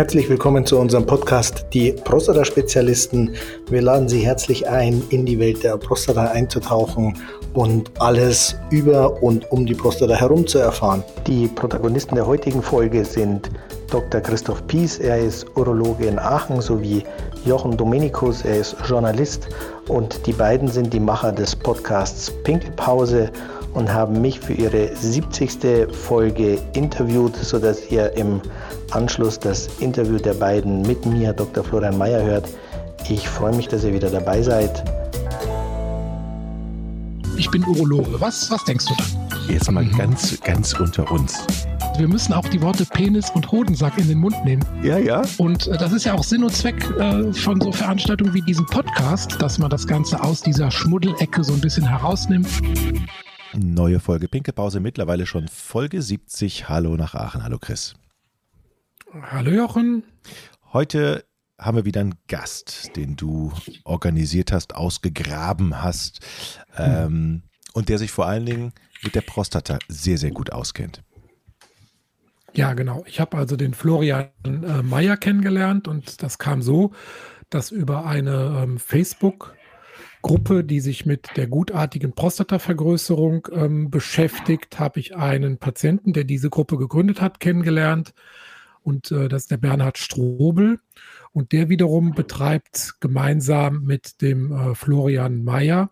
Herzlich willkommen zu unserem Podcast Die Prostata-Spezialisten. Wir laden Sie herzlich ein, in die Welt der Prostata einzutauchen und alles über und um die Prostata herum zu erfahren. Die Protagonisten der heutigen Folge sind Dr. Christoph Pies, er ist Urologe in Aachen, sowie Jochen Dominikus, er ist Journalist und die beiden sind die Macher des Podcasts Pinkelpause und haben mich für ihre 70. Folge interviewt, sodass ihr im Anschluss das Interview der beiden mit mir, Dr. Florian Mayer, hört. Ich freue mich, dass ihr wieder dabei seid. Ich bin Urologe. Was, was denkst du dann? Jetzt mal mhm. ganz, ganz unter uns. Wir müssen auch die Worte Penis und Hodensack in den Mund nehmen. Ja, ja. Und äh, das ist ja auch Sinn und Zweck äh, von so Veranstaltungen wie diesem Podcast, dass man das Ganze aus dieser Schmuddelecke so ein bisschen herausnimmt. Neue Folge Pinkelpause, mittlerweile schon Folge 70. Hallo nach Aachen. Hallo Chris. Hallo Jochen. Heute haben wir wieder einen Gast, den du organisiert hast, ausgegraben hast ähm, und der sich vor allen Dingen mit der Prostata sehr, sehr gut auskennt. Ja, genau. Ich habe also den Florian äh, Meyer kennengelernt und das kam so, dass über eine ähm, Facebook- Gruppe, die sich mit der gutartigen Prostatavergrößerung ähm, beschäftigt, habe ich einen Patienten, der diese Gruppe gegründet hat, kennengelernt. Und äh, das ist der Bernhard Strobel. Und der wiederum betreibt gemeinsam mit dem äh, Florian Mayer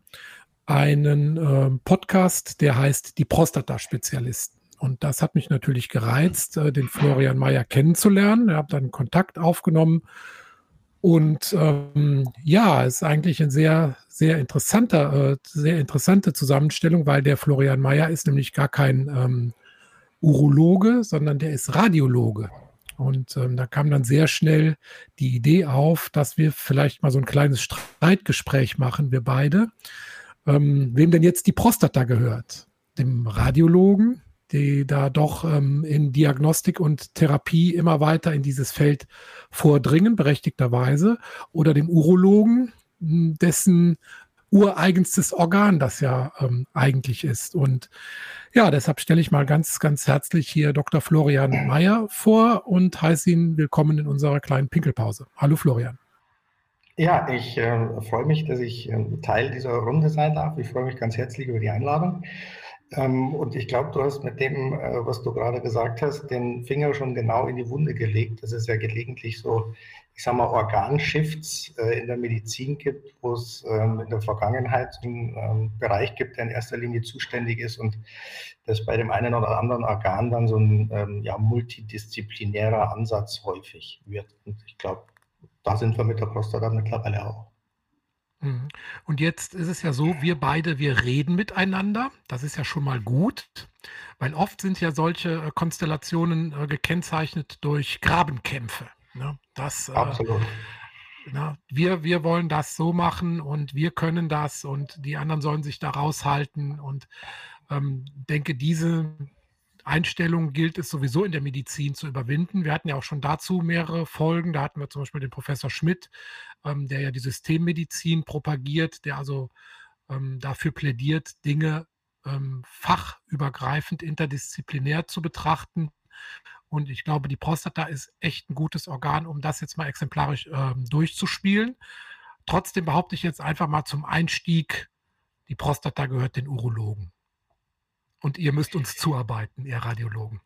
einen äh, Podcast, der heißt Die Prostata-Spezialisten. Und das hat mich natürlich gereizt, äh, den Florian Mayer kennenzulernen. Ich habe dann Kontakt aufgenommen. Und ähm, ja, ist eigentlich ein sehr sehr interessanter, äh, sehr interessante Zusammenstellung, weil der Florian Mayer ist nämlich gar kein ähm, Urologe, sondern der ist Radiologe. Und ähm, da kam dann sehr schnell die Idee auf, dass wir vielleicht mal so ein kleines Streitgespräch machen, wir beide. Ähm, wem denn jetzt die Prostata gehört? Dem Radiologen, die da doch ähm, in Diagnostik und Therapie immer weiter in dieses Feld vordringen, berechtigterweise, oder dem Urologen, dessen ureigenstes Organ das ja ähm, eigentlich ist. Und ja, deshalb stelle ich mal ganz, ganz herzlich hier Dr. Florian Mayer vor und heiße ihn willkommen in unserer kleinen Pinkelpause. Hallo Florian. Ja, ich äh, freue mich, dass ich äh, Teil dieser Runde sein darf. Ich freue mich ganz herzlich über die Einladung. Ähm, und ich glaube, du hast mit dem, äh, was du gerade gesagt hast, den Finger schon genau in die Wunde gelegt. Das ist ja gelegentlich so ich sage mal, Organshifts äh, in der Medizin gibt, wo es ähm, in der Vergangenheit einen ähm, Bereich gibt, der in erster Linie zuständig ist und das bei dem einen oder anderen Organ dann so ein ja, multidisziplinärer Ansatz häufig wird. Und ich glaube, da sind wir mit der Prostata mittlerweile auch. Mhm. Und jetzt ist es ja so, wir beide, wir reden miteinander. Das ist ja schon mal gut, weil oft sind ja solche äh, Konstellationen äh, gekennzeichnet durch Grabenkämpfe. Ne? Das, äh, Absolut. Ne? wir, wir wollen das so machen und wir können das und die anderen sollen sich da raushalten. Und ähm, denke, diese Einstellung gilt es sowieso in der Medizin zu überwinden. Wir hatten ja auch schon dazu mehrere Folgen. Da hatten wir zum Beispiel den Professor Schmidt, ähm, der ja die Systemmedizin propagiert, der also ähm, dafür plädiert, Dinge ähm, fachübergreifend, interdisziplinär zu betrachten. Und ich glaube, die Prostata ist echt ein gutes Organ, um das jetzt mal exemplarisch äh, durchzuspielen. Trotzdem behaupte ich jetzt einfach mal zum Einstieg, die Prostata gehört den Urologen. Und ihr müsst uns zuarbeiten, ihr Radiologen.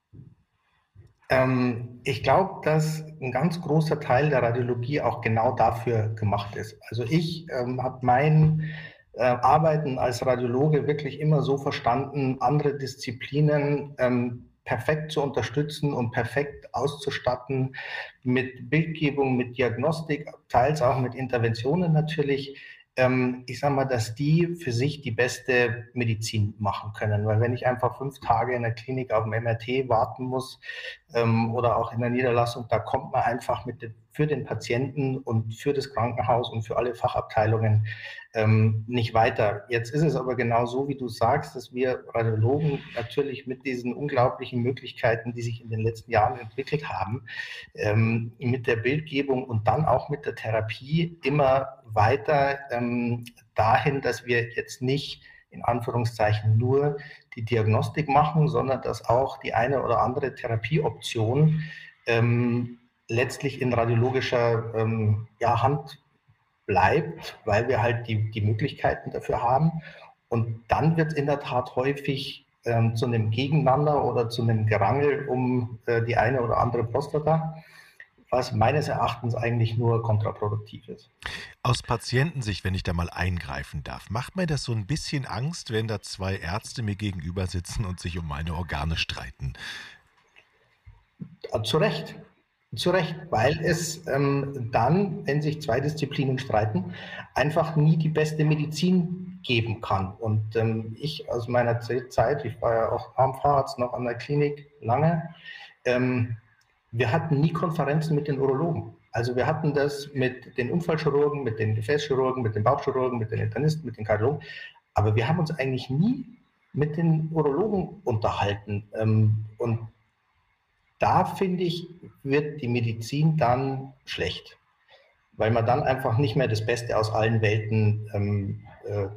Ähm, ich glaube, dass ein ganz großer Teil der Radiologie auch genau dafür gemacht ist. Also ich ähm, habe mein äh, Arbeiten als Radiologe wirklich immer so verstanden, andere Disziplinen ähm, perfekt zu unterstützen und perfekt auszustatten mit Bildgebung, mit Diagnostik, teils auch mit Interventionen natürlich. Ähm, ich sage mal, dass die für sich die beste Medizin machen können. Weil wenn ich einfach fünf Tage in der Klinik auf dem MRT warten muss ähm, oder auch in der Niederlassung, da kommt man einfach mit den, für den Patienten und für das Krankenhaus und für alle Fachabteilungen ähm, nicht weiter. Jetzt ist es aber genau so, wie du sagst, dass wir Radiologen natürlich mit diesen unglaublichen Möglichkeiten, die sich in den letzten Jahren entwickelt haben, ähm, mit der Bildgebung und dann auch mit der Therapie immer weiter ähm, dahin, dass wir jetzt nicht in Anführungszeichen nur die Diagnostik machen, sondern dass auch die eine oder andere Therapieoption ähm, letztlich in radiologischer ähm, ja, Hand bleibt, weil wir halt die, die Möglichkeiten dafür haben. Und dann wird in der Tat häufig ähm, zu einem Gegeneinander oder zu einem Gerangel um äh, die eine oder andere Prostata, was meines Erachtens eigentlich nur kontraproduktiv ist. Aus Patientensicht, wenn ich da mal eingreifen darf, macht mir das so ein bisschen Angst, wenn da zwei Ärzte mir gegenüber sitzen und sich um meine Organe streiten? Zu Recht. Zu Recht, weil es ähm, dann, wenn sich zwei Disziplinen streiten, einfach nie die beste Medizin geben kann. Und ähm, ich aus meiner Zeit, ich war ja auch Armfahrarzt noch an der Klinik lange, ähm, wir hatten nie Konferenzen mit den Urologen. Also wir hatten das mit den Unfallchirurgen, mit den Gefäßchirurgen, mit den Bauchchirurgen, mit den Internisten, mit den Kardiologen. Aber wir haben uns eigentlich nie mit den Urologen unterhalten. Ähm, und da finde ich, wird die Medizin dann schlecht, weil man dann einfach nicht mehr das Beste aus allen Welten ähm, äh,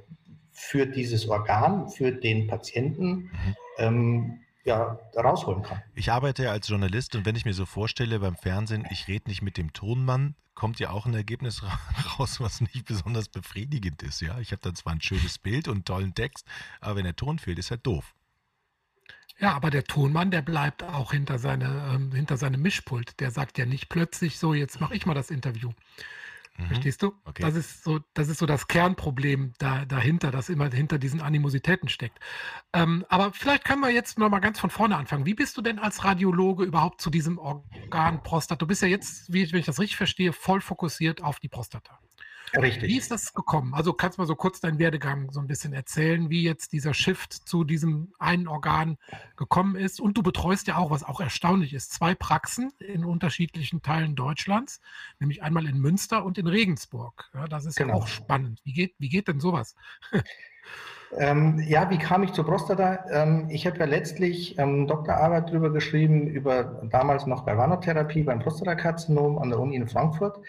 für dieses Organ, für den Patienten mhm. ähm, ja, rausholen kann. Ich arbeite ja als Journalist und wenn ich mir so vorstelle beim Fernsehen, ich rede nicht mit dem Tonmann, kommt ja auch ein Ergebnis raus, was nicht besonders befriedigend ist. Ja, ich habe dann zwar ein schönes Bild und einen tollen Text, aber wenn der Ton fehlt, ist halt doof. Ja, aber der Tonmann, der bleibt auch hinter, seine, ähm, hinter seinem Mischpult. Der sagt ja nicht plötzlich so, jetzt mache ich mal das Interview. Mhm. Verstehst du? Okay. Das ist so, das ist so das Kernproblem da, dahinter, das immer hinter diesen Animositäten steckt. Ähm, aber vielleicht können wir jetzt noch mal ganz von vorne anfangen. Wie bist du denn als Radiologe überhaupt zu diesem Organ Prostata? Du bist ja jetzt, wie, wenn ich das richtig verstehe, voll fokussiert auf die Prostata. Richtig. Wie ist das gekommen? Also kannst du mal so kurz deinen Werdegang so ein bisschen erzählen, wie jetzt dieser Shift zu diesem einen Organ gekommen ist. Und du betreust ja auch, was auch erstaunlich ist, zwei Praxen in unterschiedlichen Teilen Deutschlands, nämlich einmal in Münster und in Regensburg. Ja, das ist genau. ja auch spannend. Wie geht, wie geht denn sowas? Ähm, ja, wie kam ich zur Prostata? Ähm, ich habe ja letztlich ähm, Doktorarbeit darüber geschrieben, über damals noch Galvanotherapie beim Prostatakarzinom an der Uni in Frankfurt.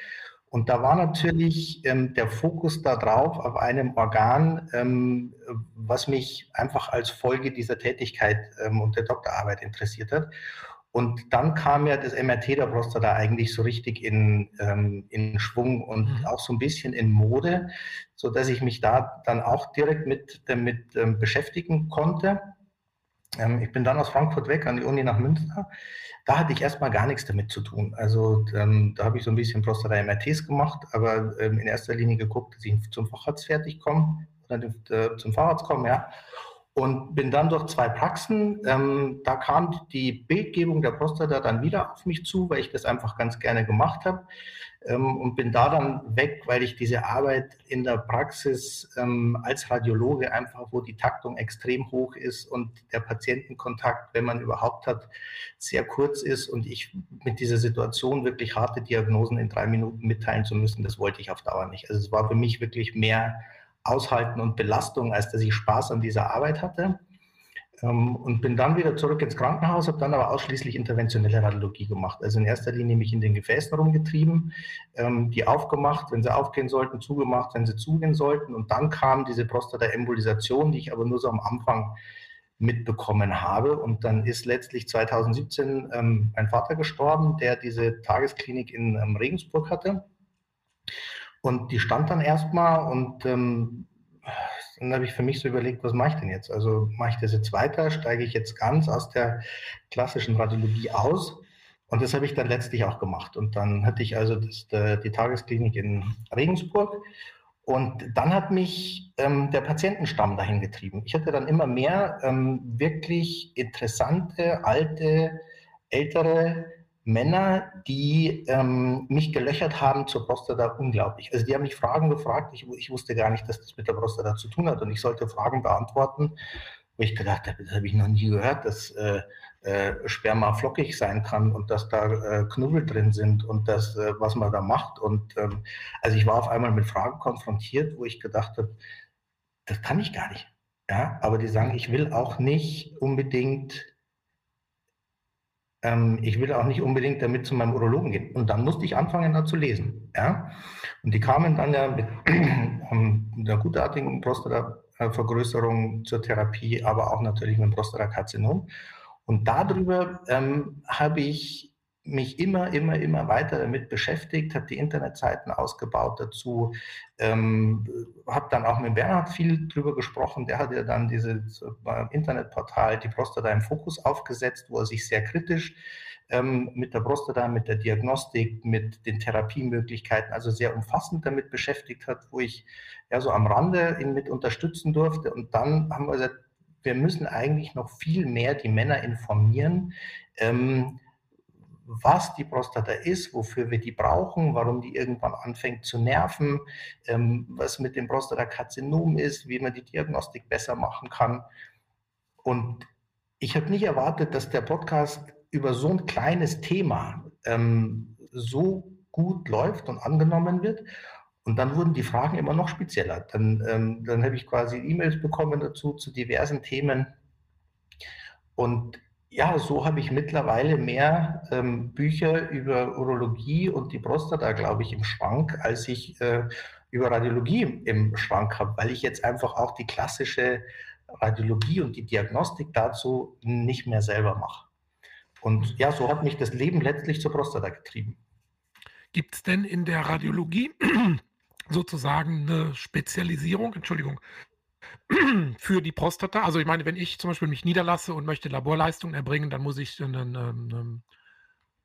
Und da war natürlich ähm, der Fokus darauf, auf einem Organ, ähm, was mich einfach als Folge dieser Tätigkeit ähm, und der Doktorarbeit interessiert hat. Und dann kam ja das MRT der Prostata eigentlich so richtig in, ähm, in Schwung und mhm. auch so ein bisschen in Mode, so dass ich mich da dann auch direkt mit damit ähm, beschäftigen konnte. Ähm, ich bin dann aus Frankfurt weg an die Uni nach Münster da hatte ich erstmal gar nichts damit zu tun. Also ähm, da habe ich so ein bisschen Prostata-MRTs gemacht, aber ähm, in erster Linie geguckt, dass ich zum Facharzt fertig komme oder äh, zum Facharzt komme, ja. Und bin dann durch zwei Praxen, ähm, da kam die Bildgebung der Prostata dann wieder auf mich zu, weil ich das einfach ganz gerne gemacht habe ähm, und bin da dann weg, weil ich diese Arbeit in der Praxis ähm, als Radiologe einfach, wo die Taktung extrem hoch ist und der Patientenkontakt, wenn man überhaupt hat, sehr kurz ist und ich mit dieser Situation wirklich harte Diagnosen in drei Minuten mitteilen zu müssen, das wollte ich auf Dauer nicht. Also es war für mich wirklich mehr Aushalten und Belastung, als dass ich Spaß an dieser Arbeit hatte. Ähm, und bin dann wieder zurück ins Krankenhaus, habe dann aber ausschließlich interventionelle Radiologie gemacht. Also in erster Linie mich in den Gefäßen rumgetrieben, ähm, die aufgemacht, wenn sie aufgehen sollten, zugemacht, wenn sie zugehen sollten. Und dann kam diese Prostata-Embolisation, die ich aber nur so am Anfang mitbekommen habe. Und dann ist letztlich 2017 ähm, mein Vater gestorben, der diese Tagesklinik in Regensburg hatte. Und die stand dann erstmal und ähm, dann habe ich für mich so überlegt, was mache ich denn jetzt? Also mache ich das jetzt weiter? Steige ich jetzt ganz aus der klassischen Radiologie aus? Und das habe ich dann letztlich auch gemacht. Und dann hatte ich also das, die Tagesklinik in Regensburg. Und dann hat mich ähm, der Patientenstamm dahin getrieben. Ich hatte dann immer mehr ähm, wirklich interessante, alte, ältere Männer, die ähm, mich gelöchert haben zur Prostata unglaublich. Also die haben mich Fragen gefragt, ich, ich, wusste gar nicht, dass das mit der Prostata zu tun hat und ich sollte Fragen beantworten, wo ich gedacht habe, das habe ich noch nie gehört, dass äh, äh, Sperma flockig sein kann und dass da äh, Knubbel drin sind und das, äh, was man da macht. Und ähm, also ich war auf einmal mit Fragen konfrontiert, wo ich gedacht habe, das kann ich gar nicht. Ja, aber die sagen, ich will auch nicht unbedingt ähm, ich will auch nicht unbedingt damit zu meinem Urologen gehen. Und dann musste ich anfangen, da zu lesen. Ja? Und die kamen dann ja mit ähm, einer gutartigen Prostatavergrößerung zur Therapie, aber auch natürlich mit dem Prostatakarzinom. Und darüber ähm, habe ich mich immer, immer, immer weiter damit beschäftigt, habe die Internetseiten ausgebaut dazu, ähm, habe dann auch mit Bernhard viel drüber gesprochen. Der hat ja dann dieses äh, Internetportal Die Prostata im Fokus aufgesetzt, wo er sich sehr kritisch ähm, mit der Prostata, mit der Diagnostik, mit den Therapiemöglichkeiten, also sehr umfassend damit beschäftigt hat, wo ich ja so am Rande ihn mit unterstützen durfte. Und dann haben wir gesagt, wir müssen eigentlich noch viel mehr die Männer informieren, ähm, was die Prostata ist, wofür wir die brauchen, warum die irgendwann anfängt zu nerven, ähm, was mit dem Prostatakarzinom ist, wie man die Diagnostik besser machen kann. Und ich habe nicht erwartet, dass der Podcast über so ein kleines Thema ähm, so gut läuft und angenommen wird. Und dann wurden die Fragen immer noch spezieller. Dann, ähm, dann habe ich quasi E-Mails bekommen dazu zu diversen Themen. Und ja, so habe ich mittlerweile mehr ähm, Bücher über Urologie und die Prostata, glaube ich, im Schrank, als ich äh, über Radiologie im Schrank habe, weil ich jetzt einfach auch die klassische Radiologie und die Diagnostik dazu nicht mehr selber mache. Und ja, so hat mich das Leben letztlich zur Prostata getrieben. Gibt es denn in der Radiologie sozusagen eine Spezialisierung, Entschuldigung, für die Prostata. Also ich meine, wenn ich zum Beispiel mich niederlasse und möchte Laborleistungen erbringen, dann muss ich eine, eine, eine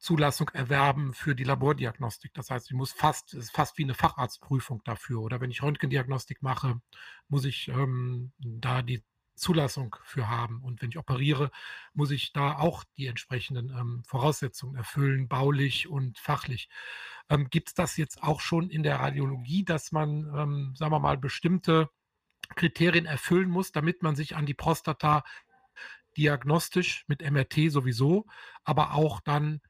Zulassung erwerben für die Labordiagnostik. Das heißt, ich muss fast, es ist fast wie eine Facharztprüfung dafür. Oder wenn ich Röntgendiagnostik mache, muss ich ähm, da die Zulassung für haben. Und wenn ich operiere, muss ich da auch die entsprechenden ähm, Voraussetzungen erfüllen, baulich und fachlich. Ähm, Gibt es das jetzt auch schon in der Radiologie, dass man, ähm, sagen wir mal, bestimmte Kriterien erfüllen muss, damit man sich an die Prostata diagnostisch mit MRT sowieso, aber auch dann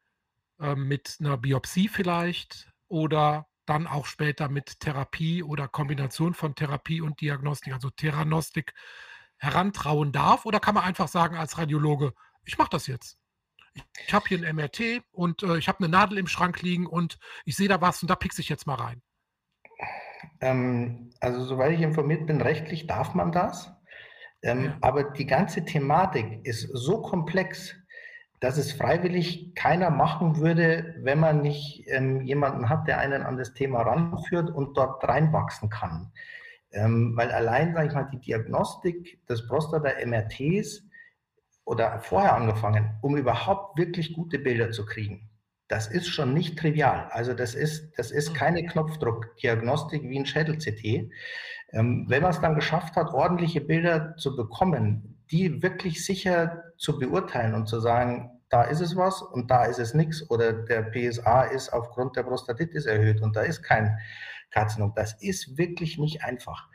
äh, mit einer Biopsie vielleicht oder dann auch später mit Therapie oder Kombination von Therapie und Diagnostik, also Theranostik, herantrauen darf? Oder kann man einfach sagen als Radiologe, ich mache das jetzt? Ich, habe hier ein MRT und äh, ich habe eine Nadel im Schrank liegen und ich sehe da was und da pickse ich jetzt mal rein. Ähm, also soweit ich informiert bin, rechtlich darf man das. Ähm, ja. Aber die ganze Thematik ist so komplex, dass es freiwillig keiner machen würde, wenn man nicht ähm, jemanden hat, der einen an das Thema ranführt und dort reinwachsen kann. Ähm, weil allein, sage ich mal, die Diagnostik des Prostata-MRTs oder vorher angefangen, um überhaupt wirklich gute Bilder zu kriegen, das ist schon nicht trivial. Also das ist, das ist keine Knopfdruckdiagnostik wie ein Schädel-CT. Ähm, wenn man es dann geschafft hat, ordentliche Bilder zu bekommen, die wirklich sicher zu beurteilen und zu sagen, da ist es was und da ist es nichts oder der PSA ist aufgrund der Prostatitis erhöht und da ist kein Karzinom. Das ist wirklich nicht einfach.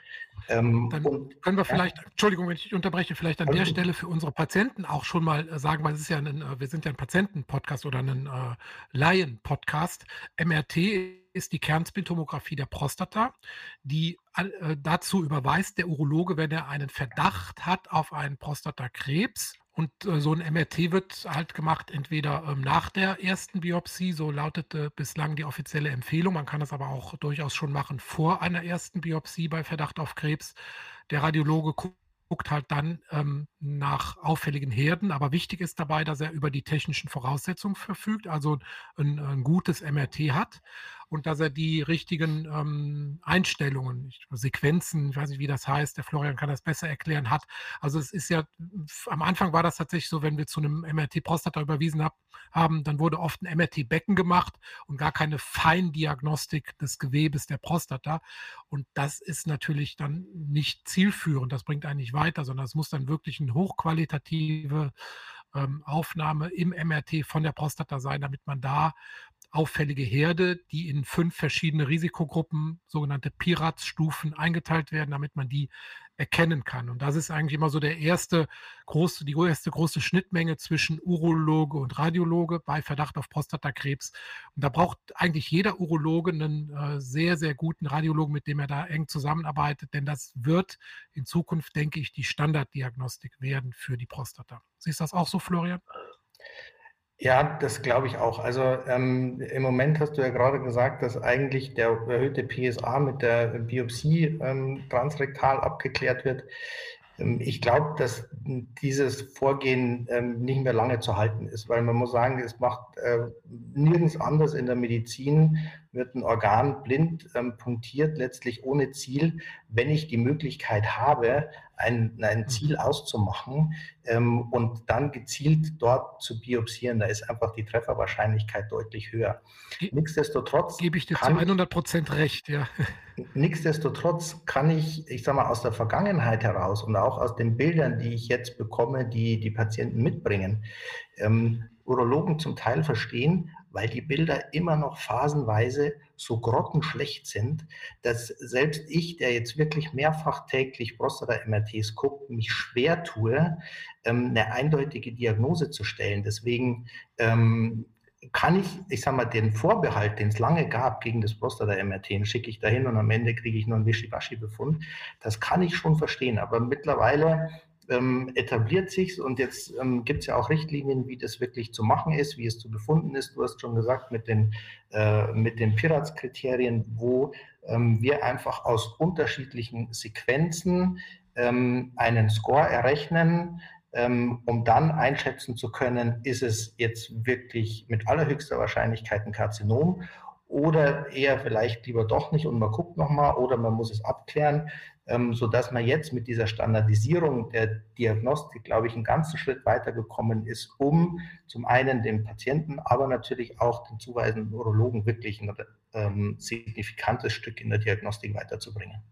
Ähm, Dann und, können wir vielleicht, ja. Entschuldigung, wenn ich unterbreche, vielleicht an also, der Stelle für unsere Patienten auch schon mal äh, sagen, weil es ist ja ein, äh, wir sind ja ein Patienten-Podcast oder ein äh, Laien-Podcast. MRT ist die Kernspintomographie der Prostata, die äh, dazu überweist der Urologe, wenn er einen Verdacht hat auf einen Prostatakrebs und äh, so ein MRT wird halt gemacht, entweder ähm, nach der ersten Biopsie, so lautete bislang die offizielle Empfehlung. Man kann das aber auch durchaus schon machen vor einer ersten Biopsie bei Verdacht auf Krebs. Der Radiologe guckt halt dann ähm, nach auffälligen Herden. Aber wichtig ist dabei, dass er über die technischen Voraussetzungen verfügt, also ein, ein gutes MRT hat und dass er die richtigen ähm, Einstellungen, Sequenzen, ich weiß nicht, wie das heißt, der Florian kann das besser erklären, hat. Also es ist ja, am Anfang war das tatsächlich so, wenn wir zu einem MRT Prostata überwiesen hab, haben, dann wurde oft ein MRT Becken gemacht und gar keine Feindiagnostik des Gewebes der Prostata. Und das ist natürlich dann nicht zielführend, das bringt eigentlich weiter, sondern es muss dann wirklich eine hochqualitative ähm, Aufnahme im MRT von der Prostata sein, damit man da auffällige Herde, die in fünf verschiedene Risikogruppen, sogenannte Piratsstufen, eingeteilt werden, damit man die erkennen kann. Und das ist eigentlich immer so der erste große, die erste große Schnittmenge zwischen Urologe und Radiologe bei Verdacht auf Prostatakrebs. Und da braucht eigentlich jeder Urologe einen äh, sehr, sehr guten Radiologen, mit dem er da eng zusammenarbeitet, denn das wird in Zukunft, denke ich, die Standarddiagnostik werden für die Prostata. Siehst du das auch so, Florian? Ja, das glaube ich auch. Also ähm, im Moment hast du ja gerade gesagt, dass eigentlich der erhöhte PSA mit der Biopsie ähm, transrektal abgeklärt wird. Ähm, ich glaube, dass dieses Vorgehen ähm, nicht mehr lange zu halten ist, weil man muss sagen, es macht äh, nirgends anders in der Medizin wird ein Organ blind ähm, punktiert, letztlich ohne Ziel, wenn ich die Möglichkeit habe, ein, ein mhm. Ziel auszumachen ähm, und dann gezielt dort zu biopsieren. Da ist einfach die Trefferwahrscheinlichkeit deutlich höher. Nichtsdestotrotz gebe ich dir zu 100 Prozent recht, ja. Nichtsdestotrotz kann ich, ich sage mal, aus der Vergangenheit heraus und auch aus den Bildern, die ich jetzt bekomme, die die Patienten mitbringen, ähm, Urologen zum Teil verstehen, weil die Bilder immer noch phasenweise so grottenschlecht sind, dass selbst ich, der jetzt wirklich mehrfach täglich Prostata-MRTs guckt, mich schwer tue, ähm, eine eindeutige Diagnose zu stellen. Deswegen ähm, kann ich, ich sage mal, den Vorbehalt, den es lange gab gegen das Prostata-MRT, schicke ich dahin und am Ende kriege ich nur einen Wischiwaschi-Befund. Das kann ich schon verstehen. Aber mittlerweile ähm, etabliert sich und jetzt ähm, gibt es ja auch Richtlinien, wie das wirklich zu machen ist, wie es zu befunden ist. Du hast schon gesagt, mit den, äh, mit den Pirates-Kriterien, wo ähm, wir einfach aus unterschiedlichen Sequenzen ähm, einen Score errechnen, ähm, um dann einschätzen zu können, ist es jetzt wirklich mit allerhöchster Wahrscheinlichkeit ein Karzinom oder eher vielleicht lieber doch nicht und man guckt nochmal oder man muss es abklären ähm, sodass man jetzt mit dieser Standardisierung der Diagnostik, glaube ich, einen ganzen Schritt weitergekommen ist, um zum einen dem Patienten, aber natürlich auch den zuweisenden Urologen wirklich ein ähm, signifikantes Stück in der Diagnostik weiterzubringen.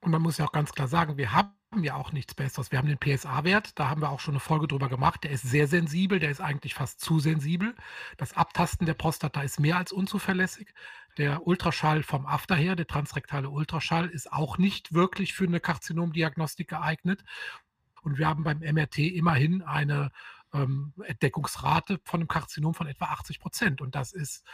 Und man muss ja auch ganz klar sagen, wir haben ja auch nichts Besseres. Wir haben den PSA-Wert, da haben wir auch schon eine Folge drüber gemacht. Der ist sehr sensibel, der ist eigentlich fast zu sensibel. Das Abtasten der Prostata ist mehr als unzuverlässig. Der Ultraschall vom After her, der transrektale Ultraschall, ist auch nicht wirklich für eine Karzinomdiagnostik geeignet. Und wir haben beim MRT immerhin eine ähm, Entdeckungsrate von einem Karzinom von etwa 80 Prozent. Und das ist,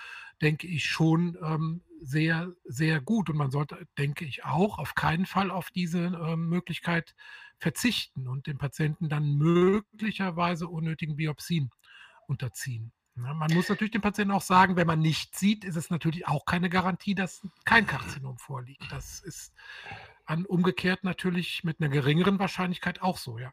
denke ich, schon ähm, sehr, sehr gut. Und man sollte, denke ich, auch auf keinen Fall auf diese ähm, Möglichkeit verzichten und den Patienten dann möglicherweise unnötigen Biopsien unterziehen. Ja, man muss natürlich dem Patienten auch sagen, wenn man nicht sieht, ist es natürlich auch keine Garantie, dass kein Karzinom vorliegt. Das ist an umgekehrt natürlich mit einer geringeren Wahrscheinlichkeit auch so, ja.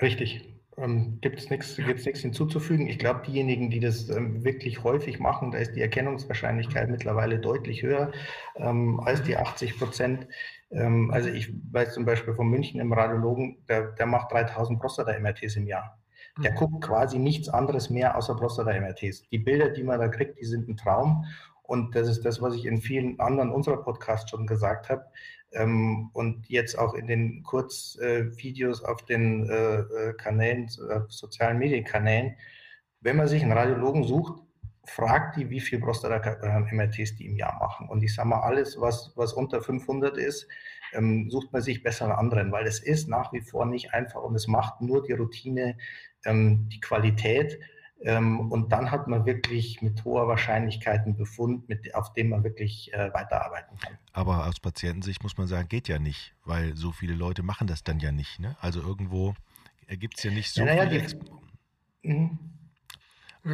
Richtig. Ähm, Gibt es nichts hinzuzufügen. Ich glaube, diejenigen, die das ähm, wirklich häufig machen, da ist die Erkennungswahrscheinlichkeit mhm. mittlerweile deutlich höher ähm, als die 80 Prozent. Ähm, also ich weiß zum Beispiel von München im Radiologen, der, der macht 3000 Prostata-MRTs im Jahr. Der mhm. guckt quasi nichts anderes mehr außer Prostata-MRTs. Die Bilder, die man da kriegt, die sind ein Traum. Und das ist das, was ich in vielen anderen unserer Podcasts schon gesagt habe. Ähm, und jetzt auch in den Kurzvideos äh, auf den äh, äh Kanälen, äh, sozialen Medienkanälen. Wenn man sich einen Radiologen sucht, fragt die, wie viel Prostata-MRTs die im Jahr machen. Und ich sage mal, alles, was, was unter 500 ist, ähm, sucht man sich besser einen anderen, weil es ist nach wie vor nicht einfach und es macht nur die Routine ähm, die Qualität. Ähm, und dann hat man wirklich mit hoher Wahrscheinlichkeit einen Befund, mit, auf dem man wirklich äh, weiterarbeiten kann. Aber aus Patientensicht muss man sagen, geht ja nicht, weil so viele Leute machen das dann ja nicht. Ne? Also irgendwo gibt es ja nicht so ja, viele. Die,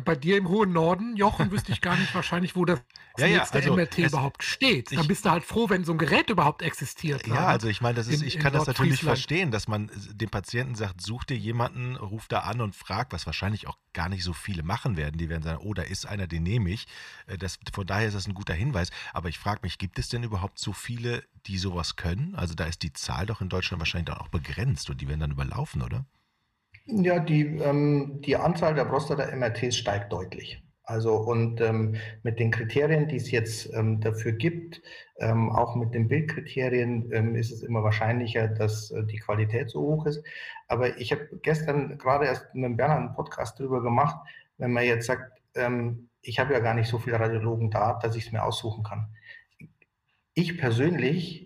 bei dir im hohen Norden, Jochen, wüsste ich gar nicht wahrscheinlich, wo das ja, ja, also MRT überhaupt steht. Dann bist du halt froh, wenn so ein Gerät überhaupt existiert. Ja, ne? also ich meine, das ist, in, ich kann das natürlich verstehen, dass man dem Patienten sagt, such dir jemanden, ruf da an und frag, was wahrscheinlich auch gar nicht so viele machen werden. Die werden sagen, oh, da ist einer, den nehme ich. Äh, das, von daher ist das ein guter Hinweis. Aber ich frage mich, gibt es denn überhaupt so viele, die sowas können? Also da ist die Zahl doch in Deutschland wahrscheinlich dann auch begrenzt und die werden dann überlaufen, oder? Ja, die, ähm, die Anzahl der Prostata-MRTs steigt deutlich. Also und ähm, mit den Kriterien, die es jetzt ähm, dafür gibt, ähm, auch mit den Bildkriterien, ähm, ist es immer wahrscheinlicher, dass äh, die Qualität so hoch ist. Aber ich habe gestern gerade erst mit Bernhard einen Podcast darüber gemacht, wenn man jetzt sagt, ähm, ich habe ja gar nicht so viele Radiologen da, dass ich es mir aussuchen kann. Ich persönlich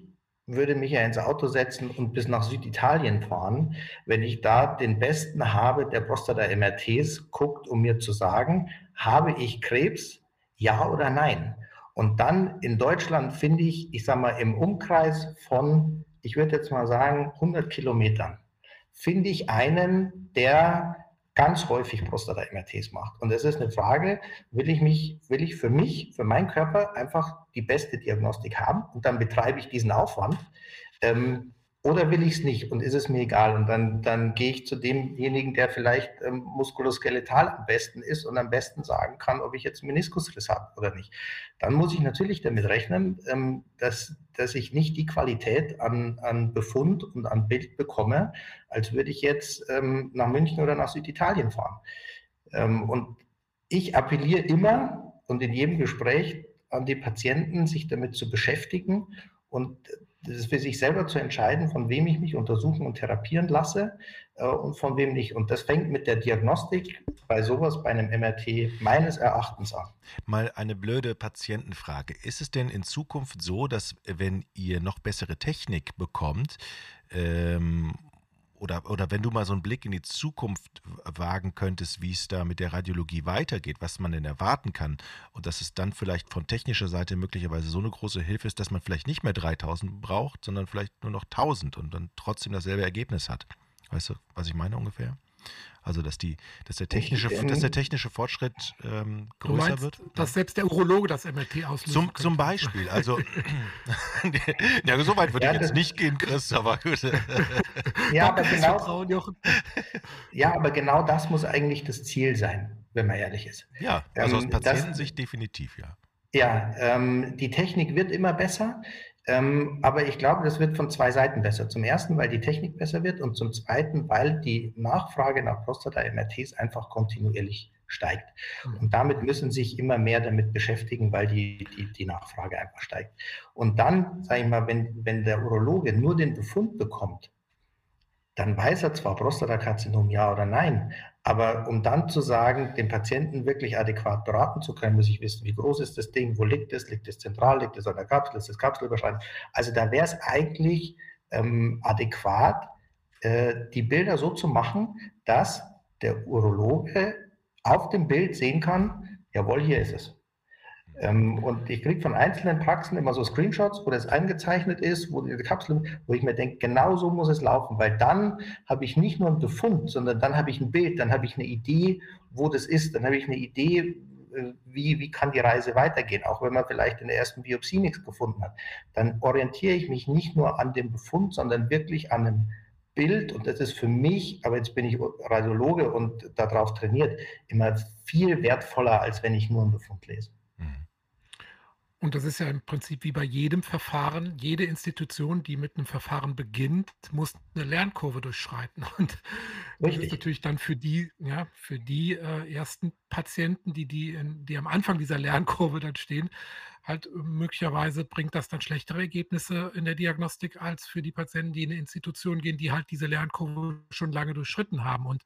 würde mich ja ins Auto setzen und bis nach Süditalien fahren, wenn ich da den Besten habe, der Prostata-MRTs guckt, um mir zu sagen, habe ich Krebs, ja oder nein? Und dann in Deutschland finde ich, ich sage mal, im Umkreis von, ich würde jetzt mal sagen, 100 Kilometern, finde ich einen, der ganz häufig Prostata-MRTs macht. Und es ist eine Frage, will ich mich, will ich für mich, für meinen Körper einfach die beste Diagnostik haben und dann betreibe ich diesen Aufwand. Ähm, oder will ich es nicht und ist es mir egal? Und dann, dann gehe ich zu demjenigen, der vielleicht ähm, muskuloskeletal am besten ist und am besten sagen kann, ob ich jetzt Meniskusriss habe oder nicht. Dann muss ich natürlich damit rechnen, ähm, dass, dass ich nicht die Qualität an, an Befund und an Bild bekomme, als würde ich jetzt ähm, nach München oder nach Süditalien fahren. Ähm, und ich appelliere immer und in jedem Gespräch an die Patienten, sich damit zu beschäftigen und das für sich selber zu entscheiden, von wem ich mich untersuchen und therapieren lasse äh, und von wem nicht. Und das fängt mit der Diagnostik bei sowas, bei einem MRT meines Erachtens an. Mal eine blöde Patientenfrage. Ist es denn in Zukunft so, dass wenn ihr noch bessere Technik bekommt, ähm, oder, oder wenn du mal so einen Blick in die Zukunft wagen könntest, wie es da mit der Radiologie weitergeht, was man denn erwarten kann und dass es dann vielleicht von technischer Seite möglicherweise so eine große Hilfe ist, dass man vielleicht nicht mehr 3000 braucht, sondern vielleicht nur noch 1000 und dann trotzdem dasselbe Ergebnis hat. Weißt du, was ich meine ungefähr? Also dass die, dass der technische, dass der technische Fortschritt ähm, größer meinst, wird. Dass selbst der Urologe das MRT auslöst. Zum, zum Beispiel. Also ja, so weit würde ja, ich jetzt nicht gehen, Chris, aber gut. ja, aber genau, ja, aber genau das muss eigentlich das Ziel sein, wenn man ehrlich ist. Ja, also aus ähm, Patientensicht definitiv, ja. Ja, ähm, die Technik wird immer besser. Ähm, aber ich glaube, das wird von zwei Seiten besser. Zum ersten, weil die Technik besser wird und zum zweiten, weil die Nachfrage nach Prostata-MRTs einfach kontinuierlich steigt. Mhm. Und damit müssen sich immer mehr damit beschäftigen, weil die, die, die Nachfrage einfach steigt. Und dann, sage ich mal, wenn, wenn der Urologe nur den Befund bekommt, dann weiß er zwar Prostatakarzinom ja oder nein, aber um dann zu sagen, den Patienten wirklich adäquat beraten zu können, muss ich wissen, wie groß ist das Ding, wo liegt es, liegt es zentral, liegt es an der Kapsel, ist es kapselüberschreitend. Also da wäre es eigentlich ähm, adäquat, äh, die Bilder so zu machen, dass der Urologe auf dem Bild sehen kann, jawohl, hier ist es. Ähm, und ich kriege von einzelnen Praxen immer so Screenshots, wo das eingezeichnet ist, wo die Kapsel, wo ich mir denke, genau so muss es laufen, weil dann habe ich nicht nur einen Befund, sondern dann habe ich ein Bild, dann habe ich eine Idee, wo das ist, dann habe ich eine Idee, äh, wie, wie kann die Reise weitergehen, auch wenn man vielleicht in der ersten Biopsie nichts gefunden hat. Dann orientiere ich mich nicht nur an dem Befund, sondern wirklich an einem Bild, und das ist für mich, aber jetzt bin ich Radiologe und darauf trainiert, immer viel wertvoller, als wenn ich nur einen Befund lese. Und das ist ja im Prinzip wie bei jedem Verfahren. Jede Institution, die mit einem Verfahren beginnt, muss eine Lernkurve durchschreiten. Und das ist natürlich dann für die, ja, für die äh, ersten Patienten, die, die, in, die am Anfang dieser Lernkurve dann stehen, halt äh, möglicherweise bringt das dann schlechtere Ergebnisse in der Diagnostik als für die Patienten, die in eine Institution gehen, die halt diese Lernkurve schon lange durchschritten haben. Und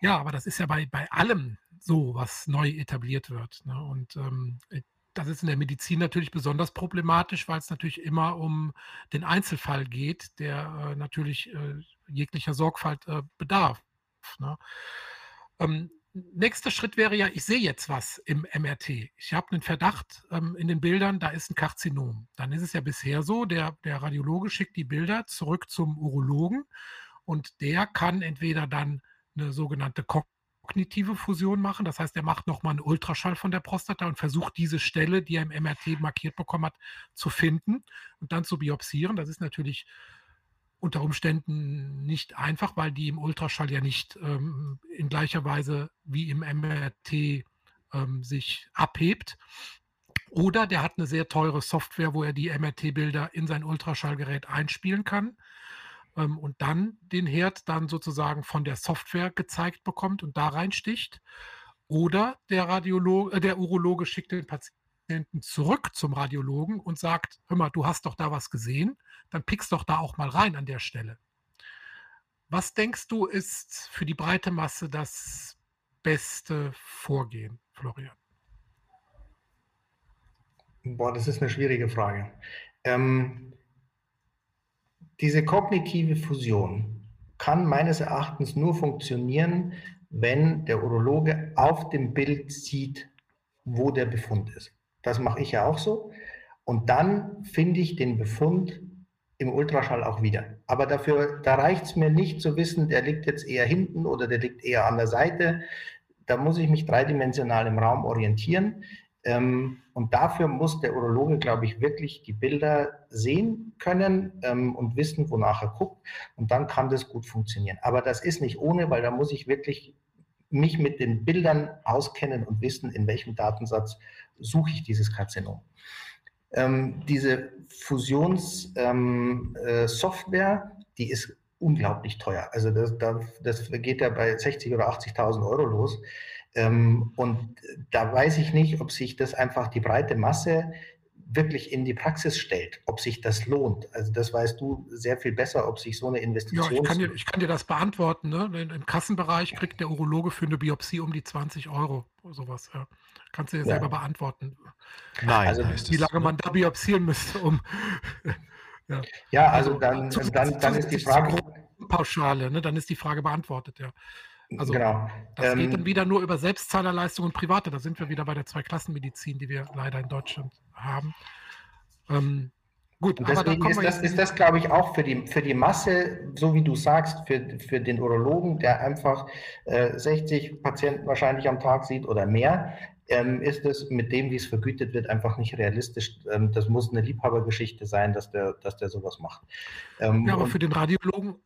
ja, aber das ist ja bei, bei allem so, was neu etabliert wird. Ne? Und ähm, das ist in der Medizin natürlich besonders problematisch, weil es natürlich immer um den Einzelfall geht, der äh, natürlich äh, jeglicher Sorgfalt äh, bedarf. Ne? Ähm, nächster Schritt wäre ja, ich sehe jetzt was im MRT. Ich habe einen Verdacht ähm, in den Bildern, da ist ein Karzinom. Dann ist es ja bisher so, der, der Radiologe schickt die Bilder zurück zum Urologen und der kann entweder dann eine sogenannte kognitive Fusion machen. Das heißt, er macht nochmal einen Ultraschall von der Prostata und versucht diese Stelle, die er im MRT markiert bekommen hat, zu finden und dann zu biopsieren. Das ist natürlich unter Umständen nicht einfach, weil die im Ultraschall ja nicht ähm, in gleicher Weise wie im MRT ähm, sich abhebt. Oder der hat eine sehr teure Software, wo er die MRT-Bilder in sein Ultraschallgerät einspielen kann ähm, und dann den Herd dann sozusagen von der Software gezeigt bekommt und da reinsticht. Oder der, Radiologe, äh, der Urologe schickt den Patienten zurück zum Radiologen und sagt, hör mal, du hast doch da was gesehen, dann pickst doch da auch mal rein an der Stelle. Was denkst du, ist für die breite Masse das beste Vorgehen, Florian? Boah, das ist eine schwierige Frage. Ähm, diese kognitive Fusion kann meines Erachtens nur funktionieren, wenn der Urologe auf dem Bild sieht, wo der Befund ist. Das mache ich ja auch so. Und dann finde ich den Befund im Ultraschall auch wieder. Aber dafür, da reicht es mir nicht zu wissen, der liegt jetzt eher hinten oder der liegt eher an der Seite. Da muss ich mich dreidimensional im Raum orientieren. Ähm, und dafür muss der Urologe, glaube ich, wirklich die Bilder sehen können ähm, und wissen, wonach er guckt. Und dann kann das gut funktionieren. Aber das ist nicht ohne, weil da muss ich wirklich mich mit den Bildern auskennen und wissen, in welchem Datensatz suche ich dieses Karzinom. Ähm, diese Fusionssoftware, äh, die ist unglaublich teuer. Also das, das geht ja bei 60.000 oder 80.000 Euro los. Ähm, und da weiß ich nicht, ob sich das einfach die breite Masse wirklich in die Praxis stellt, ob sich das lohnt. Also das weißt du sehr viel besser, ob sich so eine Investition... Ja, ich kann dir, ich kann dir das beantworten. Ne? Im Kassenbereich kriegt der Urologe für eine Biopsie um die 20 Euro, sowas. Ja. Kannst du dir ja. selber beantworten. Nein, also, wie lange man da biopsieren müsste, um... ja. ja, also, also dann, dann, dann ist die Frage... Pauschale, ne? dann ist die Frage beantwortet, ja. Also genau. das ähm, geht dann wieder nur über Selbstzahlerleistung und Private. Da sind wir wieder bei der Zweiklassenmedizin, die wir leider in Deutschland haben. Ähm, gut, deswegen ist das, ist das, glaube ich, auch für die, für die Masse, so wie du sagst, für, für den Urologen, der einfach äh, 60 Patienten wahrscheinlich am Tag sieht oder mehr, ähm, ist es mit dem, wie es vergütet wird, einfach nicht realistisch. Ähm, das muss eine Liebhabergeschichte sein, dass der, dass der sowas macht. Ähm, ja, aber für den Radiologen,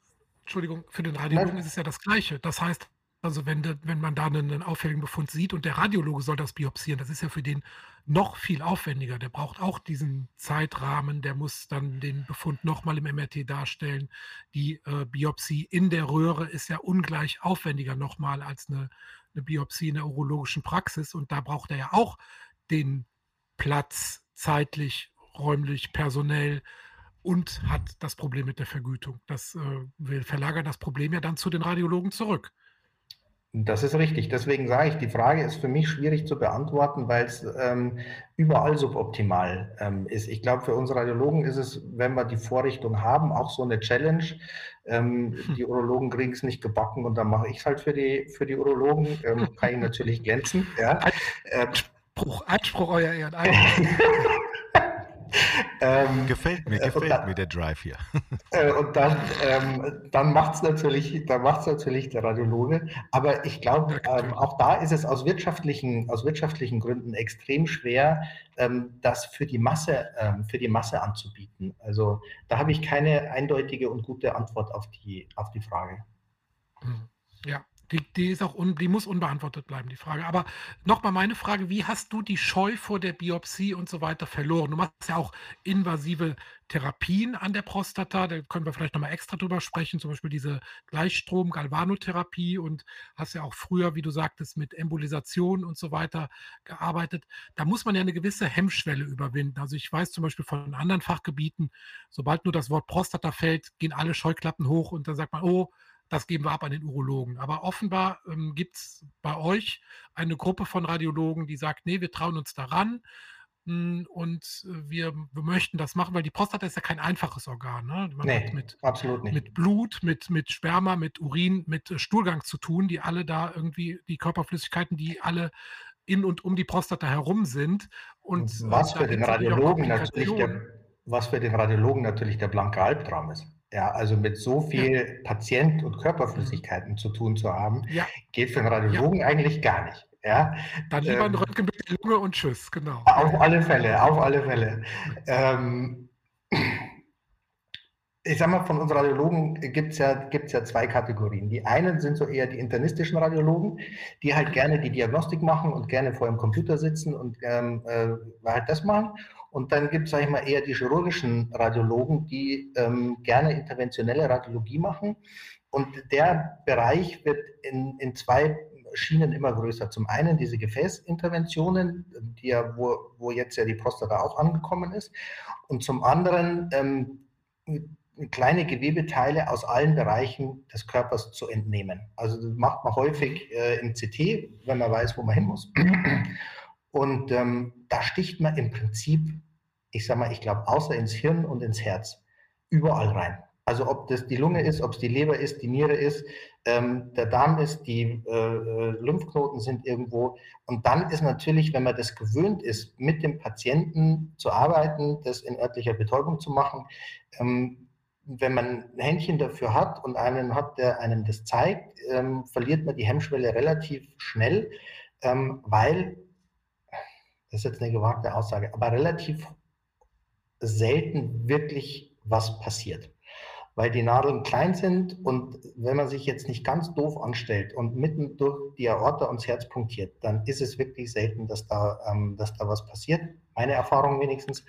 Entschuldigung, für den Radiologen nein. ist es ja das Gleiche. Das heißt, also wenn, wenn man da einen, auffälligen Befund sieht und der Radiologe soll das biopsieren, das ist ja für den noch viel aufwendiger. Der braucht auch diesen Zeitrahmen, der muss dann den Befund nochmal im MRT darstellen. Die äh, Biopsie in der Röhre ist ja ungleich aufwendiger nochmal als eine, eine Biopsie in der urologischen Praxis. Und da braucht er ja auch den Platz zeitlich, räumlich, personell und hat das Problem mit der Vergütung. Das äh, verlagert das Problem ja dann zu den Radiologen zurück. Das ist richtig. Deswegen sage ich, die Frage ist für mich schwierig zu beantworten, weil es ähm, überall suboptimal ähm, ist. Ich glaube, für uns Radiologen ist es, wenn wir die Vorrichtung haben, auch so eine Challenge. Ähm, hm. Die Urologen kriegen es nicht gebacken und dann mache ich es halt für die, für die Urologen. Ähm, kann ich natürlich glänzen. Ja. Einspruch, Einspruch, euer Ehren. Ähm, gefällt mir, gefällt dann, mir der Drive hier. Äh, und dann, ähm, dann macht es natürlich, natürlich der Radiologe. Aber ich glaube, ähm, auch da ist es aus wirtschaftlichen, aus wirtschaftlichen Gründen extrem schwer, ähm, das für die Masse, ähm, für die Masse anzubieten. Also da habe ich keine eindeutige und gute Antwort auf die, auf die Frage. Hm. Ja, die, die, ist auch un, die muss unbeantwortet bleiben, die Frage. Aber nochmal meine Frage: Wie hast du die Scheu vor der Biopsie und so weiter verloren? Du machst ja auch invasive Therapien an der Prostata. Da können wir vielleicht nochmal extra drüber sprechen, zum Beispiel diese Gleichstrom-Galvanotherapie und hast ja auch früher, wie du sagtest, mit Embolisation und so weiter gearbeitet. Da muss man ja eine gewisse Hemmschwelle überwinden. Also ich weiß zum Beispiel von anderen Fachgebieten, sobald nur das Wort Prostata fällt, gehen alle Scheuklappen hoch und dann sagt man, oh, das geben wir ab an den Urologen. Aber offenbar ähm, gibt es bei euch eine Gruppe von Radiologen, die sagt, nee, wir trauen uns daran hm, und wir, wir, möchten das machen, weil die Prostata ist ja kein einfaches Organ. Ne? Man nee, hat mit, absolut nicht. mit Blut, mit, mit Sperma, mit Urin, mit Stuhlgang zu tun, die alle da irgendwie, die Körperflüssigkeiten, die alle in und um die Prostata herum sind. Und was für den Radiologen natürlich der, was für den Radiologen natürlich der blanke Albtraum ist. Ja, also mit so viel ja. Patient- und Körperflüssigkeiten zu tun zu haben, ja. geht für einen Radiologen ja. eigentlich gar nicht. Ja? Dann lieber ein ähm, Röntgen mit der Lunge und Tschüss, genau. Auf alle Fälle, auf alle Fälle. Ähm, ich sag mal, von uns Radiologen gibt es ja, gibt's ja zwei Kategorien. Die einen sind so eher die internistischen Radiologen, die halt gerne die Diagnostik machen und gerne vor dem Computer sitzen und ähm, äh, halt das machen. Und dann gibt es, sage ich mal, eher die chirurgischen Radiologen, die ähm, gerne interventionelle Radiologie machen. Und der Bereich wird in, in zwei Schienen immer größer. Zum einen diese Gefäßinterventionen, die ja, wo, wo jetzt ja die Prostata auch angekommen ist. Und zum anderen ähm, kleine Gewebeteile aus allen Bereichen des Körpers zu entnehmen. Also das macht man häufig äh, im CT, wenn man weiß, wo man hin muss. Und ähm, da sticht man im Prinzip ich sage mal, ich glaube, außer ins Hirn und ins Herz, überall rein. Also ob das die Lunge ist, ob es die Leber ist, die Niere ist, ähm, der Darm ist, die äh, äh, Lymphknoten sind irgendwo. Und dann ist natürlich, wenn man das gewöhnt ist, mit dem Patienten zu arbeiten, das in örtlicher Betäubung zu machen, ähm, wenn man ein Händchen dafür hat und einen hat, der einem das zeigt, ähm, verliert man die Hemmschwelle relativ schnell, ähm, weil Das ist jetzt eine gewagte Aussage, aber relativ selten wirklich was passiert weil die Nadeln klein sind und wenn man sich jetzt nicht ganz doof anstellt und mitten durch die Aorta ums Herz punktiert, dann ist es wirklich selten, dass da, ähm, dass da was passiert. Meine Erfahrung wenigstens.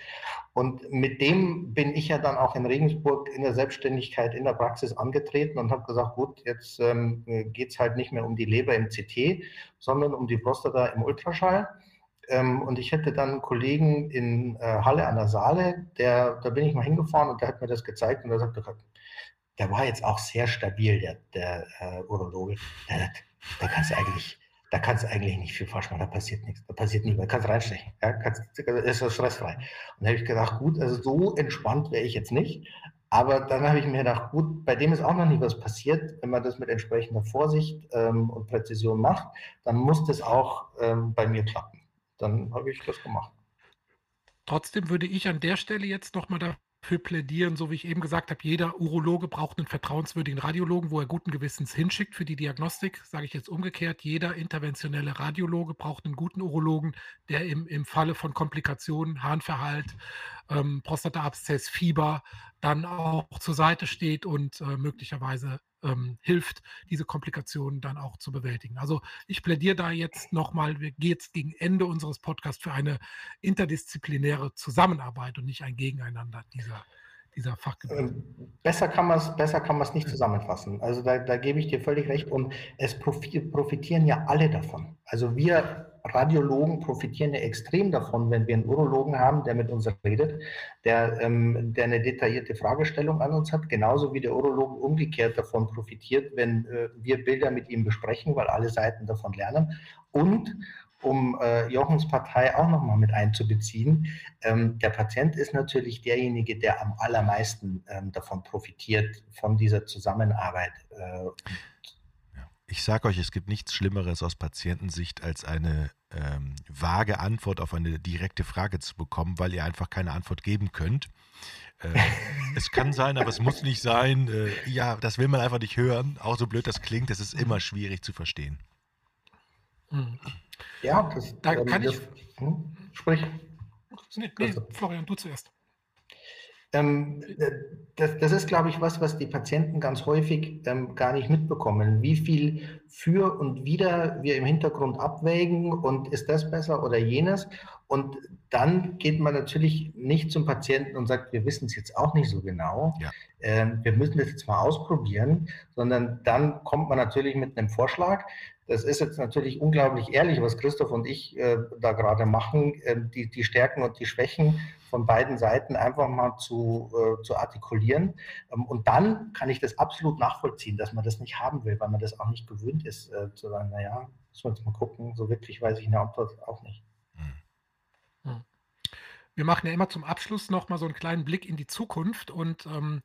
Und mit dem bin ich ja dann auch in Regensburg in der Selbstständigkeit, in der Praxis angetreten und habe gesagt, gut, jetzt ähm, geht es halt nicht mehr um die Leber im CT, sondern um die Prostata im Ultraschall. Ähm, und ich hätte dann einen Kollegen in äh, Halle an der Saale, der, da bin ich mal hingefahren und der hat mir das gezeigt und er sagte, der war jetzt auch sehr stabil, der, der äh, Urologe. Der, da kannst du eigentlich, da kannst du eigentlich nicht viel falsch machen, da passiert nichts, da passiert nichts, da kannst du reinstechen, ja, kannst, ist das stressfrei. Und da habe ich gedacht, gut, also so entspannt wäre ich jetzt nicht, aber dann habe ich mir gedacht, gut, bei dem ist auch noch nie was passiert. Wenn man das mit entsprechender Vorsicht ähm, und Präzision macht, dann muss das auch ähm, bei mir klappen. Dann habe ich das gemacht. Trotzdem würde ich an der Stelle jetzt nochmal für plädieren, so wie ich eben gesagt habe, jeder Urologe braucht einen vertrauenswürdigen Radiologen, wo er guten Gewissens hinschickt für die Diagnostik. Sage ich jetzt umgekehrt, jeder interventionelle Radiologe braucht einen guten Urologen, der im, im Falle von Komplikationen, Harnverhalt, ähm, Prostataabszess, Fieber dann auch zur Seite steht und äh, möglicherweise ähm, hilft, diese Komplikationen dann auch zu bewältigen. Also ich plädiere da jetzt nochmal, wir gehen jetzt gegen Ende unseres Podcasts für eine interdisziplinäre Zusammenarbeit und nicht ein Gegeneinander dieser, dieser Fachgebiete. Ähm, besser kann man es besser kann nicht zusammenfassen. Also da, da gebe ich dir völlig recht und es profitieren ja alle davon. Also wir Radiologen profitieren ja extrem davon, wenn wir einen Urologen haben, der mit uns redet, der, ähm, der eine detaillierte Fragestellung an uns hat, genauso wie der Urologe umgekehrt davon profitiert, wenn äh, wir Bilder mit ihm besprechen, weil alle Seiten davon lernen. Und um äh, Jochens Partei auch nochmal mit einzubeziehen, ähm, der Patient ist natürlich derjenige, der am allermeisten ähm, davon profitiert, von dieser Zusammenarbeit. Äh, ich sage euch, es gibt nichts Schlimmeres aus Patientensicht, als eine ähm, vage Antwort auf eine direkte Frage zu bekommen, weil ihr einfach keine Antwort geben könnt. Äh, es kann sein, aber es muss nicht sein. Äh, ja, das will man einfach nicht hören. Auch so blöd das klingt, es ist immer schwierig zu verstehen. Mhm. Ja, das, da ähm, kann das, ich. Hm? Sprich. Nee, nee, Florian, du zuerst. Ähm, äh, das, das, ist, glaube ich, was, was die Patienten ganz häufig ähm, gar nicht mitbekommen. Wie viel für und wider wir im Hintergrund abwägen und ist das besser oder jenes. Und dann geht man natürlich nicht zum Patienten und sagt, wir wissen es jetzt auch nicht so genau. Ja. Ähm, wir müssen das jetzt mal ausprobieren, sondern dann kommt man natürlich mit einem Vorschlag. Das ist jetzt natürlich unglaublich ehrlich, was Christoph und ich äh, da gerade machen, äh, die, die Stärken und die Schwächen von beiden Seiten einfach mal zu, äh, zu artikulieren. Ähm, und dann kann ich das absolut nachvollziehen, dass man das nicht haben will, weil man das auch nicht gewöhnt ist, äh, zu sagen, naja, müssen wir jetzt mal gucken, so wirklich weiß ich eine Antwort auch nicht. Wir machen ja immer zum Abschluss noch mal so einen kleinen Blick in die Zukunft und ähm,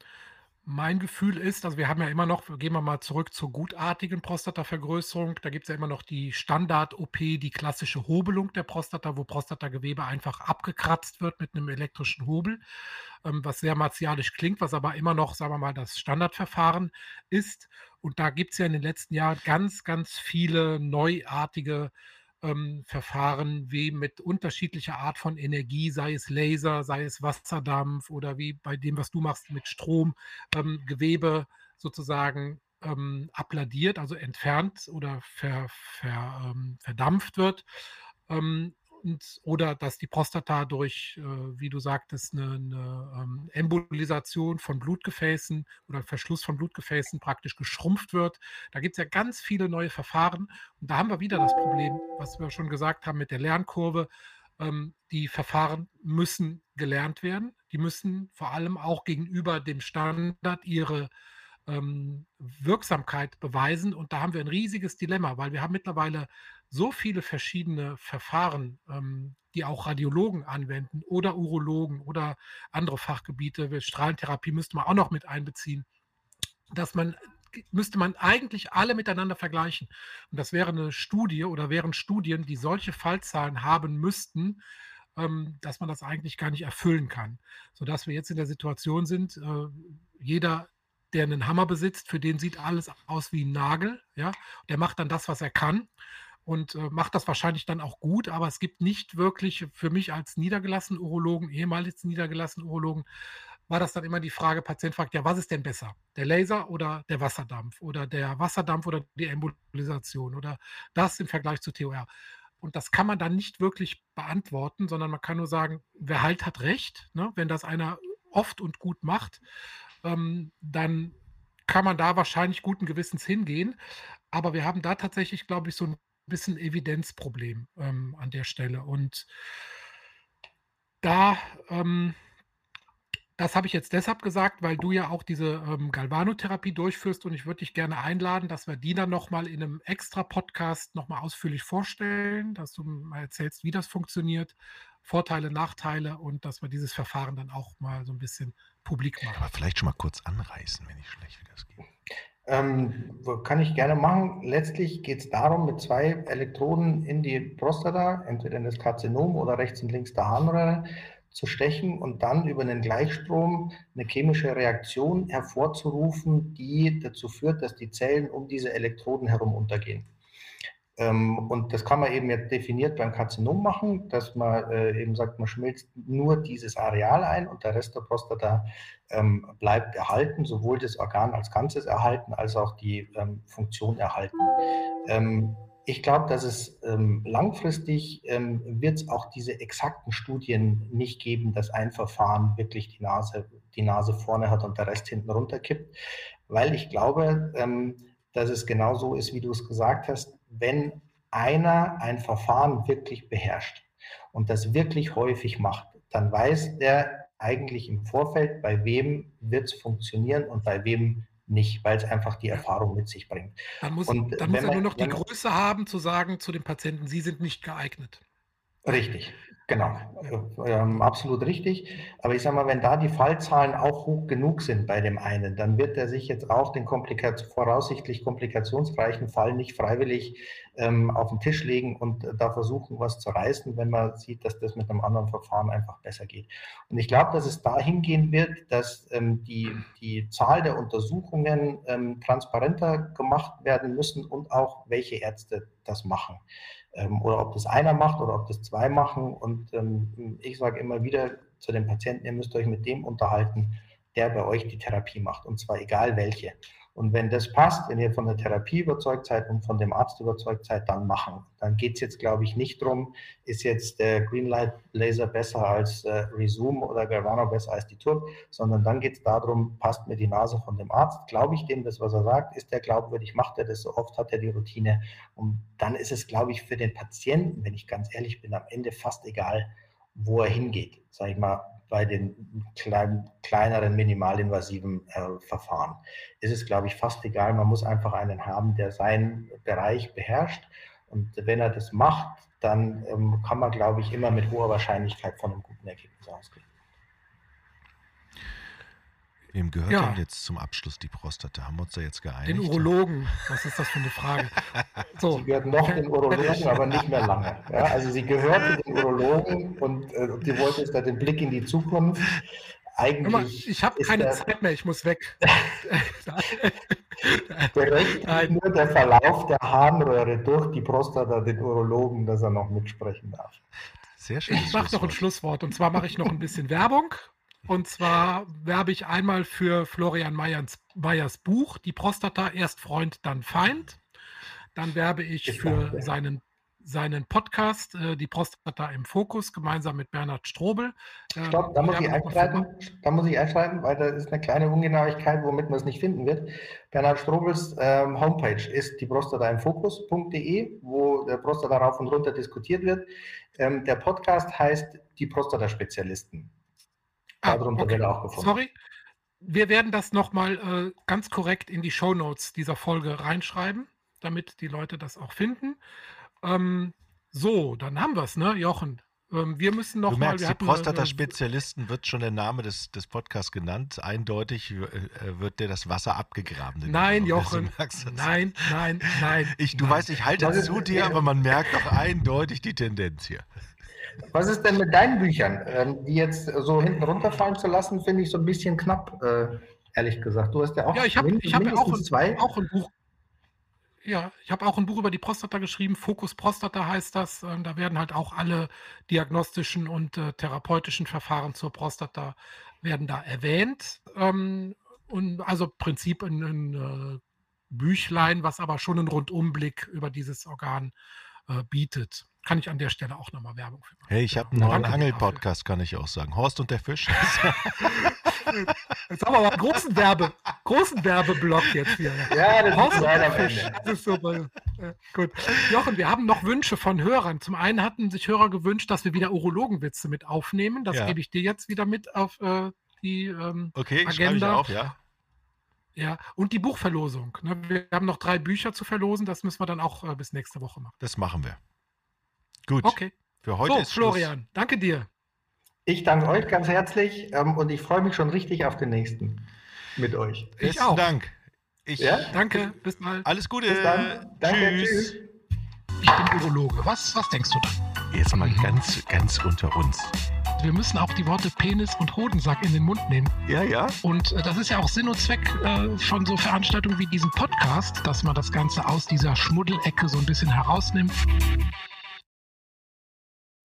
mein Gefühl ist, also wir haben ja immer noch, gehen wir mal zurück zur gutartigen Prostatavergrößerung. Da gibt es ja immer noch die Standard-OP, die klassische Hobelung der Prostata, wo Prostatagewebe einfach abgekratzt wird mit einem elektrischen Hobel, ähm, was sehr martialisch klingt, was aber immer noch, sagen wir mal, das Standardverfahren ist. Und da gibt es ja in den letzten Jahren ganz, ganz viele neuartige ähm, Verfahren wie mit unterschiedlicher Art von Energie, sei es Laser, sei es Wasserdampf oder wie bei dem, was du machst mit Strom, ähm, Gewebe sozusagen ähm, abladiert, also entfernt oder ver, ver, ähm, verdampft wird. Und, oder dass die Prostata durch, äh, wie du sagtest, eine, eine ähm, Embolisation von Blutgefäßen oder Verschluss von Blutgefäßen praktisch geschrumpft wird. Da gibt es ja ganz viele neue Verfahren. Und da haben wir wieder das Problem, was wir schon gesagt haben mit der Lernkurve. Ähm, die Verfahren müssen gelernt werden. Die müssen vor allem auch gegenüber dem Standard ihre ähm, Wirksamkeit beweisen. Und da haben wir ein riesiges Dilemma, weil wir haben mittlerweile so viele verschiedene Verfahren, ähm, die auch Radiologen anwenden oder Urologen oder andere Fachgebiete. Strahlentherapie müsste man auch noch mit einbeziehen, dass man müsste man eigentlich alle miteinander vergleichen. Und das wäre eine Studie oder wären Studien, die solche Fallzahlen haben müssten, ähm, dass man das eigentlich gar nicht erfüllen kann. Sodass wir jetzt in der Situation sind, äh, jeder der einen Hammer besitzt, für den sieht alles aus wie ein Nagel, ja, der macht dann das, was er kann. Und äh, macht das wahrscheinlich dann auch gut, aber es gibt nicht wirklich für mich als niedergelassenen Urologen, ehemals niedergelassenen Urologen, war das dann immer die Frage, Patient fragt, ja, was ist denn besser? Der Laser oder der Wasserdampf oder der Wasserdampf oder die Embolisation oder das im Vergleich zu TOR? Und das kann man dann nicht wirklich beantworten, sondern man kann nur sagen, wer halt hat recht. Ne? Wenn das einer oft und gut macht, ähm, dann kann man da wahrscheinlich guten Gewissens hingehen. Aber wir haben da tatsächlich, glaube ich, so ein bisschen Evidenzproblem ähm, an der Stelle. Und da, ähm, das habe ich jetzt deshalb gesagt, weil du ja auch diese ähm, Galvanotherapie durchführst und ich würde dich gerne einladen, dass wir die dann nochmal in einem extra Podcast nochmal ausführlich vorstellen, dass du mal erzählst, wie das funktioniert, Vorteile, Nachteile und dass wir dieses Verfahren dann auch mal so ein bisschen publik machen. Aber vielleicht schon mal kurz anreißen, wenn nicht schlecht, wie das geht. Ähm, kann ich gerne machen. Letztlich geht es darum, mit zwei Elektroden in die Prostata, entweder in das Karzinom oder rechts und links der Harnröhre, zu stechen und dann über einen Gleichstrom eine chemische Reaktion hervorzurufen, die dazu führt, dass die Zellen um diese Elektroden herum untergehen. Ähm, und das kann man eben jetzt definiert beim Karzinom machen, dass man äh, eben sagt, man schmilzt nur dieses Areal ein und der Rest der Prostata ähm, bleibt erhalten, sowohl das Organ als Ganzes erhalten, als auch die ähm, Funktion erhalten. Ich glaube, dass es langfristig wird es auch diese exakten Studien nicht geben, dass ein Verfahren wirklich die Nase, die Nase vorne hat und der Rest hinten runterkippt, weil ich glaube, dass es genau so ist, wie du es gesagt hast, wenn einer ein Verfahren wirklich beherrscht und das wirklich häufig macht, dann weiß der eigentlich im Vorfeld, bei wem wird es funktionieren und bei wem nicht, weil es einfach die Erfahrung mit sich bringt. Dann muss, und dann muss er nur noch die Größe haben, zu sagen zu dem Patienten, Sie sind nicht geeignet. Richtig. Genau, ähm, absolut richtig. Aber ich sage mal, wenn da die Fallzahlen auch hoch genug sind bei dem einen, dann wird er sich jetzt auch den Komplikat voraussichtlich komplikationsreichen Fall nicht freiwillig ähm, auf den Tisch legen und da versuchen, was zu reißen, wenn man sieht, dass das mit einem anderen Verfahren einfach besser geht. Und ich glaube, dass es dahin gehen wird, dass ähm, die, die Zahl der Untersuchungen ähm, transparenter gemacht werden müssen und auch welche Ärzte das machen ähm, oder ob das einer macht oder ob das zwei machen. Und ähm, ich sage immer wieder zu den Patienten, ihr müsst euch mit dem unterhalten, der bei euch die Therapie macht, und zwar egal welche. Und wenn das passt, wenn ihr von der Therapie überzeugt seid und von dem Arzt überzeugt seid, dann machen. Dann geht es jetzt, glaube ich, nicht darum, ist jetzt der Greenlight Laser besser als äh, Resume oder Galvano besser als die Turb, sondern dann geht es darum, passt mir die Nase von dem Arzt, glaube ich dem das, was er sagt, ist der glaubwürdig, macht er das so oft, hat er die Routine. Und dann ist es, glaube ich, für den Patienten, wenn ich ganz ehrlich bin, am Ende fast egal, wo er hingeht. Sage ich mal, bei den klein, kleineren, minimalinvasiven äh, Verfahren. Ist es, glaube ich, fast egal. Man muss einfach einen haben, der seinen Bereich beherrscht. Und wenn er das macht, dann ähm, kann man, glaube ich, immer mit hoher Wahrscheinlichkeit von einem guten Ergebnis ausgehen. Wem gehört ja. denn jetzt zum Abschluss die Prostata? Haben wir uns da jetzt geeinigt? Den Urologen. Was ist das für eine Frage? So. Sie gehört noch den Urologen, aber nicht mehr lange. Ja, also sie gehörte den Urologen und äh, die wollte jetzt da den Blick in die Zukunft. Eigentlich mal, ich habe keine der, Zeit mehr, ich muss weg. Berechtigt nur der Verlauf der Harnröhre durch die Prostata den Urologen, dass er noch mitsprechen darf. Sehr schön. Ich mache noch ein Schlusswort und zwar mache ich noch ein bisschen Werbung und zwar werbe ich einmal für Florian Meyers, Meyers Buch, Die Prostata, erst Freund, dann Feind. Dann werbe ich für seinen, seinen Podcast, äh, Die Prostata im Fokus, gemeinsam mit Bernhard Strobel. Äh, Stopp, da muss, ich einschreiben, da muss ich einschreiben, weil da ist eine kleine Ungenauigkeit, womit man es nicht finden wird. Bernhard Strobels ähm, Homepage ist die Prostata im Fokus.de, wo der Prostata rauf und runter diskutiert wird. Ähm, der Podcast heißt Die Prostata-Spezialisten. Ah, Darunter okay. auch gefunden. Sorry. Wir werden das nochmal äh, ganz korrekt in die Show Notes dieser Folge reinschreiben, damit die Leute das auch finden. Ähm, so, dann haben wir es, ne, Jochen? Ähm, wir müssen noch du merkst, mal. Die Prostata-Spezialisten wird schon der Name des, des Podcasts genannt. Eindeutig äh, äh wird dir das Wasser abgegraben. Nein, Jochen. Nein, nein, nein. Ich, du nein. weißt, ich halte zu dir, aber man merkt doch eindeutig die Tendenz hier. Was ist denn mit deinen Büchern? Ähm, die jetzt so hinten runterfallen zu lassen, finde ich so ein bisschen knapp, äh, ehrlich gesagt. Du hast ja auch, ja, ich hab, ich hab auch, ein, zwei. auch ein Buch. Ja, ich habe auch ein Buch über die Prostata geschrieben. Fokus Prostata heißt das. Ähm, da werden halt auch alle diagnostischen und äh, therapeutischen Verfahren zur Prostata werden da erwähnt. Ähm, und also Prinzip ein, ein äh, Büchlein, was aber schon einen Rundumblick über dieses Organ äh, bietet. Kann ich an der Stelle auch nochmal Werbung für machen. Hey, ich habe einen neuen Angel-Podcast, kann ich auch sagen. Horst und der Fisch. Jetzt haben wir aber einen großen, Werbe, großen Werbeblock jetzt hier. Ja, das Horst ist leider Fisch. Das ist super. Gut. Jochen, wir haben noch Wünsche von Hörern. Zum einen hatten sich Hörer gewünscht, dass wir wieder Urologenwitze mit aufnehmen. Das Ja. gebe ich dir jetzt wieder mit auf äh, die ähm, Okay, schreibe ich Agenda. auf, ja. Ja, und die Buchverlosung. Ne? Wir haben noch drei Bücher zu verlosen. Das müssen wir dann auch äh, bis nächste Woche machen. Das machen wir. Gut, Okay. für heute so, ist Schluss. Florian, danke dir. Ich danke euch ganz herzlich ähm, und ich freue mich schon richtig auf den nächsten mit euch. Ich Besten auch. Dank. Ich, Ja? Danke, bis bald. Alles Gute. Bis dann. Danke, tschüss. Ich bin Urologe. Was, was denkst du da? Jetzt mal ganz, ganz unter uns. Wir müssen auch die Worte Penis und Hodensack in den Mund nehmen. Ja, ja. Und äh, das ist ja auch Sinn und Zweck äh, von so Veranstaltungen wie diesem Podcast, dass man das Ganze aus dieser Schmuddelecke so ein bisschen herausnimmt.